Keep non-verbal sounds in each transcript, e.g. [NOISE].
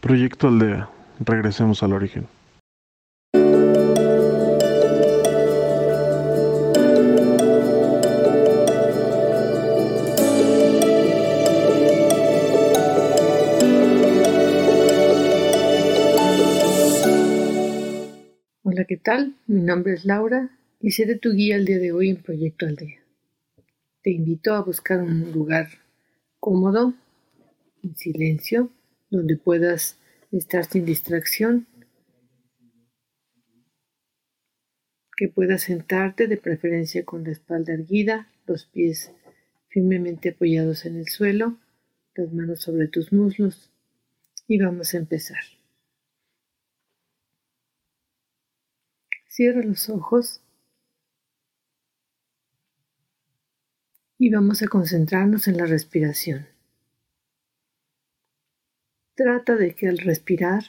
Proyecto Aldea. Regresemos al origen. Hola, ¿qué tal? Mi nombre es Laura y seré tu guía el día de hoy en Proyecto Aldea. Te invito a buscar un lugar cómodo, en silencio, donde puedas estar sin distracción, que puedas sentarte de preferencia con la espalda erguida, los pies firmemente apoyados en el suelo, las manos sobre tus muslos y vamos a empezar. Cierra los ojos y vamos a concentrarnos en la respiración. Trata de que al respirar,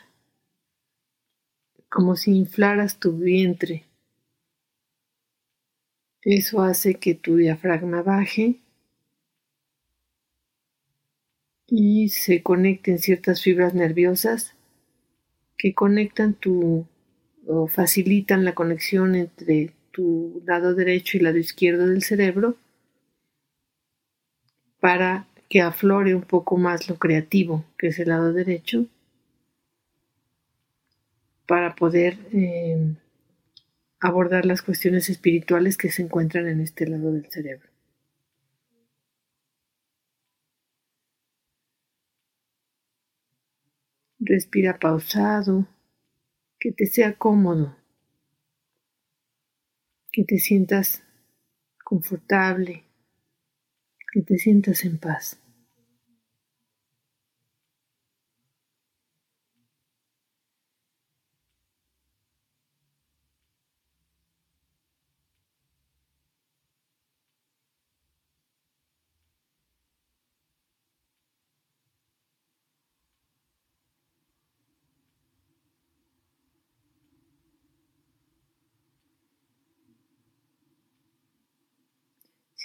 como si inflaras tu vientre, eso hace que tu diafragma baje y se conecten ciertas fibras nerviosas que conectan tu o facilitan la conexión entre tu lado derecho y lado izquierdo del cerebro para que aflore un poco más lo creativo, que es el lado derecho, para poder eh, abordar las cuestiones espirituales que se encuentran en este lado del cerebro. Respira pausado, que te sea cómodo, que te sientas confortable que te sientas en paz.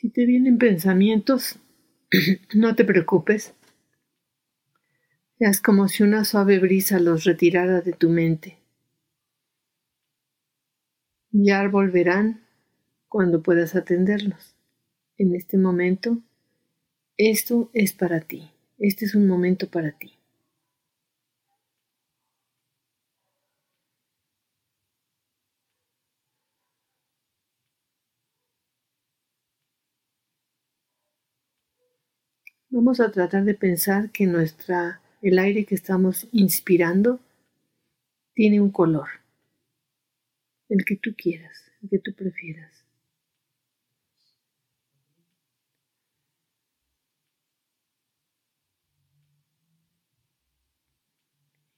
Si te vienen pensamientos, [CLEARS THROAT] no te preocupes. Es como si una suave brisa los retirara de tu mente. Ya volverán cuando puedas atenderlos. En este momento, esto es para ti. Este es un momento para ti. Vamos a tratar de pensar que nuestra, el aire que estamos inspirando tiene un color, el que tú quieras, el que tú prefieras.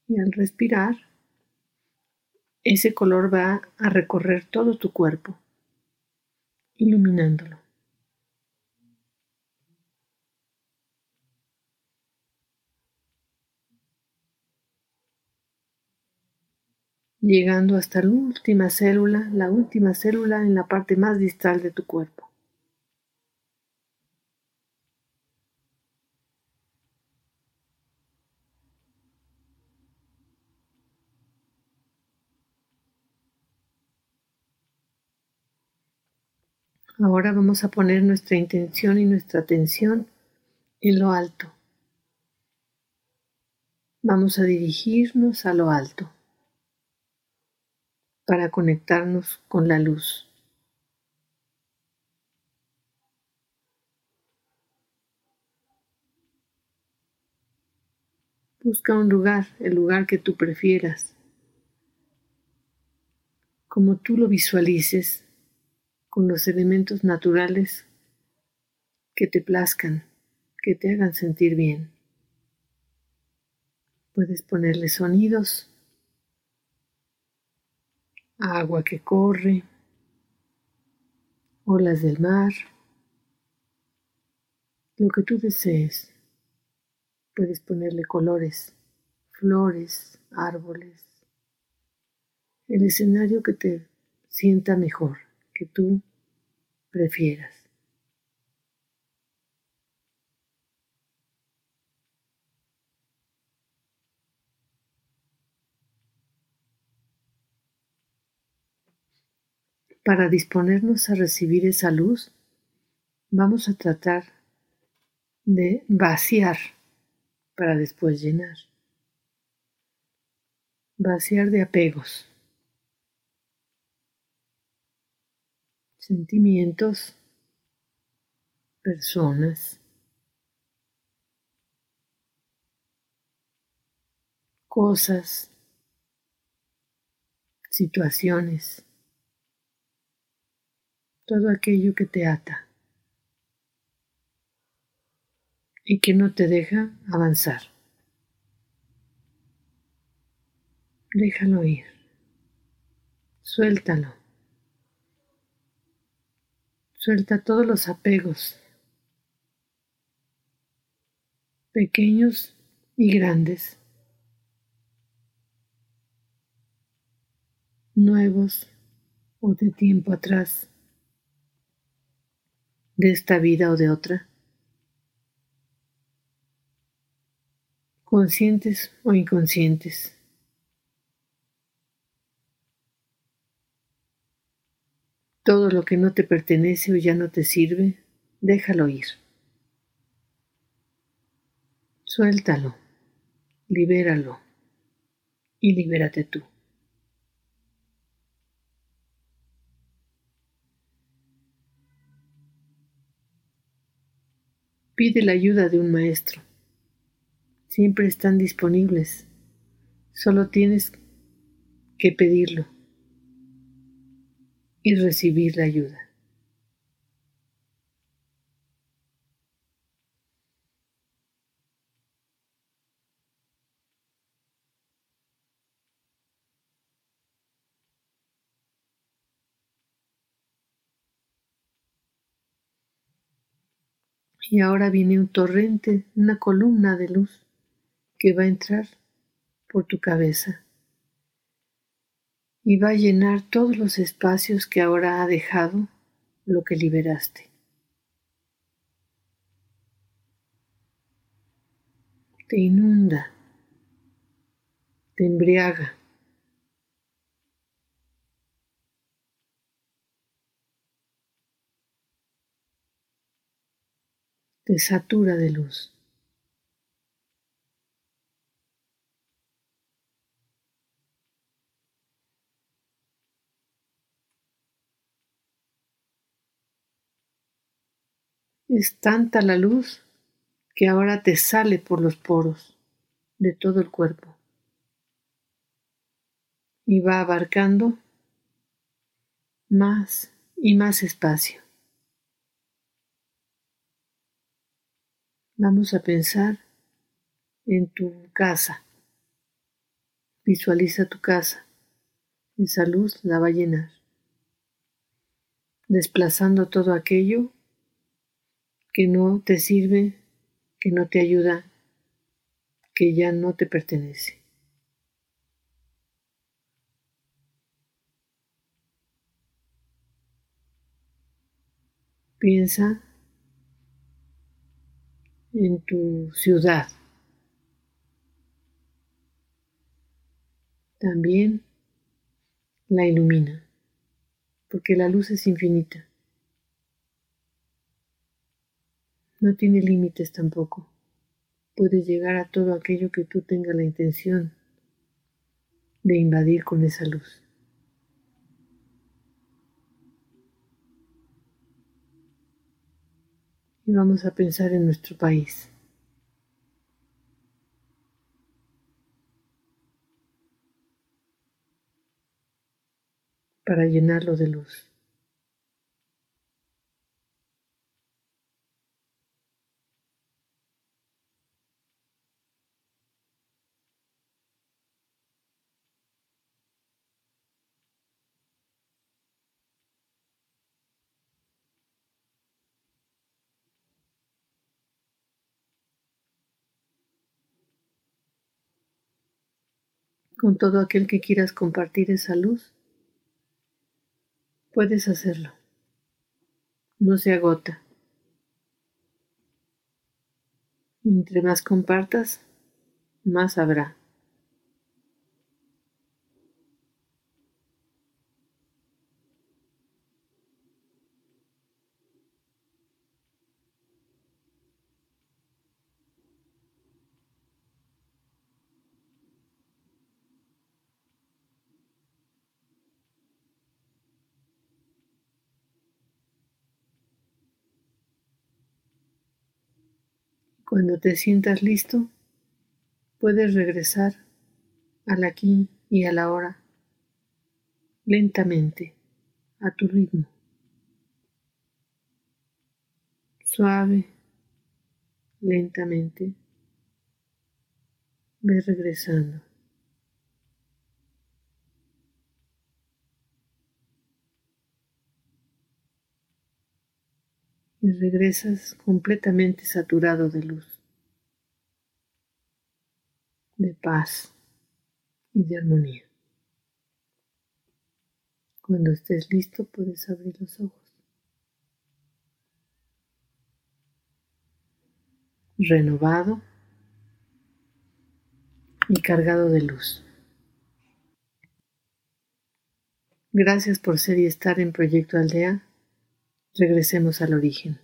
Y al respirar, ese color va a recorrer todo tu cuerpo, iluminándolo. Llegando hasta la última célula, la última célula en la parte más distal de tu cuerpo. Ahora vamos a poner nuestra intención y nuestra atención en lo alto. Vamos a dirigirnos a lo alto para conectarnos con la luz. Busca un lugar, el lugar que tú prefieras, como tú lo visualices, con los elementos naturales que te plazcan, que te hagan sentir bien. Puedes ponerle sonidos agua que corre, olas del mar, lo que tú desees. Puedes ponerle colores, flores, árboles, el escenario que te sienta mejor, que tú prefieras. Para disponernos a recibir esa luz, vamos a tratar de vaciar para después llenar. Vaciar de apegos, sentimientos, personas, cosas, situaciones, todo aquello que te ata y que no te deja avanzar. Déjalo ir. Suéltalo. Suelta todos los apegos, pequeños y grandes, nuevos o de tiempo atrás, de esta vida o de otra. conscientes o inconscientes. Todo lo que no te pertenece o ya no te sirve, déjalo ir. Suéltalo, libéralo y libérate tú. Pide la ayuda de un maestro siempre están disponibles. Solo tienes que pedirlo y recibir la ayuda. Y ahora viene un torrente, una columna de luz que va a entrar por tu cabeza y va a llenar todos los espacios que ahora ha dejado lo que liberaste. Te inunda, te embriaga. Te satura de luz. Es tanta la luz que ahora te sale por los poros de todo el cuerpo y va abarcando más y más espacio. Vamos a pensar en tu casa. Visualiza tu casa. Esa luz la va a llenar, desplazando todo aquello que no te sirve, que no te ayuda, que ya no te pertenece. Piensa en tu ciudad. También la ilumina, porque la luz es infinita. No tiene límites tampoco. Puede llegar a todo aquello que tú tengas la intención de invadir con esa luz. Y vamos a pensar en nuestro país. para llenarlo de luz. Con todo aquel que quieras compartir esa luz, puedes hacerlo. No se agota. Entre más compartas, más habrá. Cuando te sientas listo, puedes regresar al aquí y a la hora, lentamente, a tu ritmo. Suave, lentamente, ve regresando. Y regresas completamente saturado de luz, de paz y de armonía. Cuando estés listo puedes abrir los ojos. Renovado y cargado de luz. Gracias por ser y estar en Proyecto Aldea Regresemos al origen.